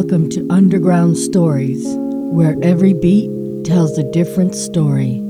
Welcome to Underground Stories, where every beat tells a different story.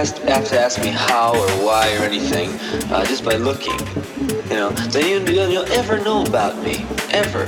Even have to, ask me how or why or anything, uh, just by looking. You know, then you, you'll, you'll ever know about me, ever.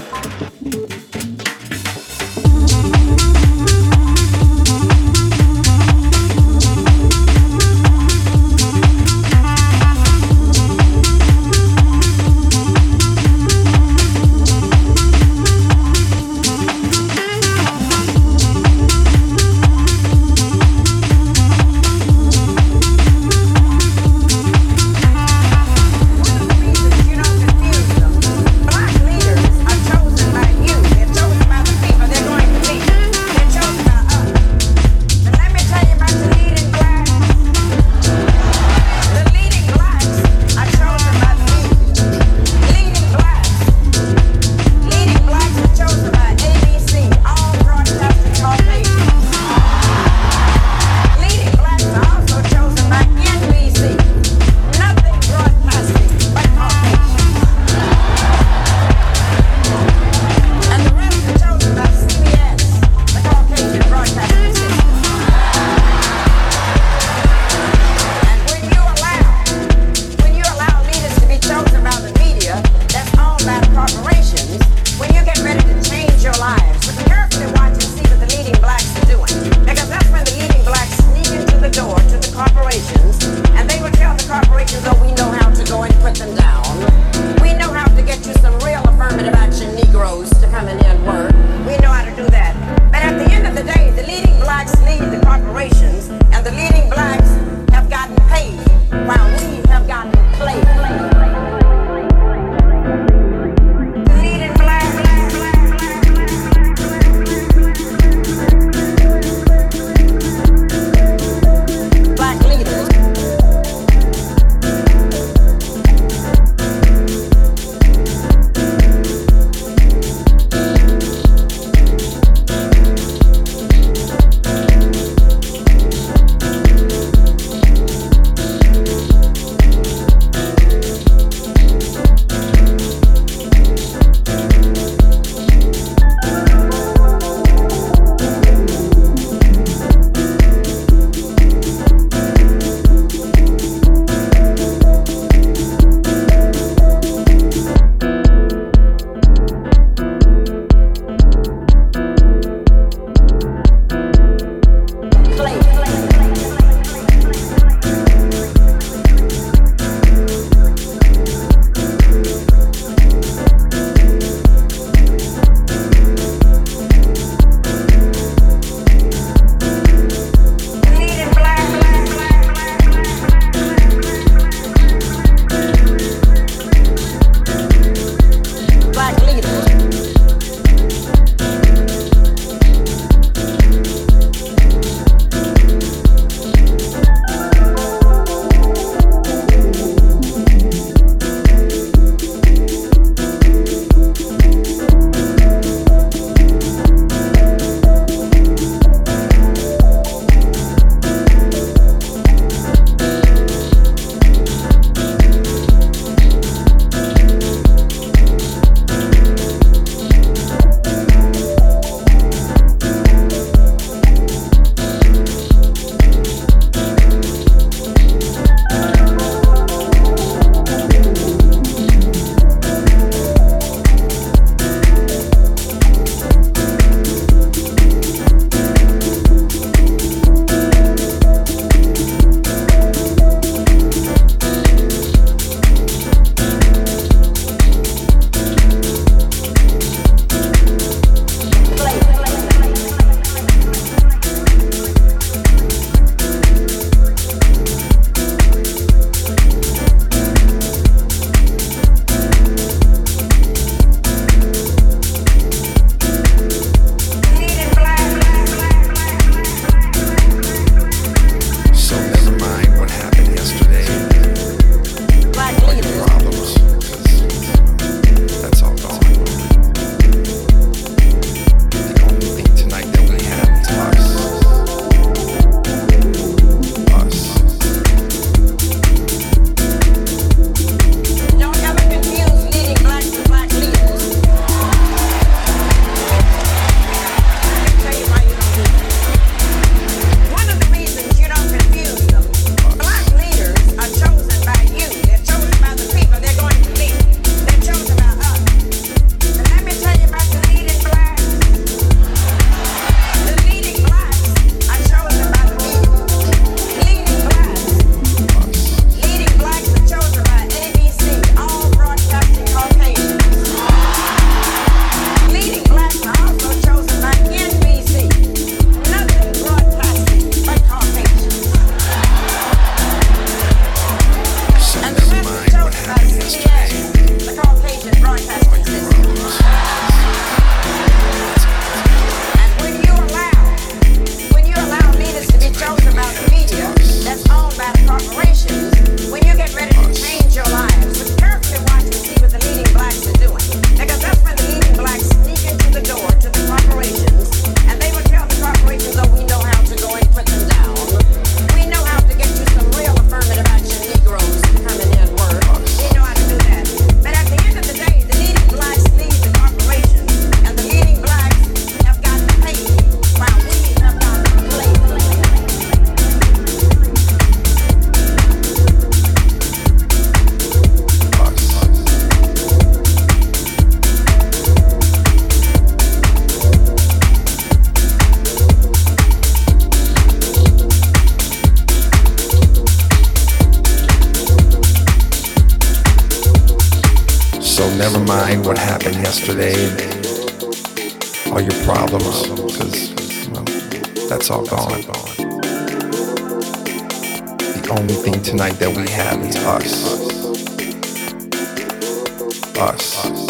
Yesterday and all your problems, because well, that's all gone. The only thing tonight that we have is us. Us. us.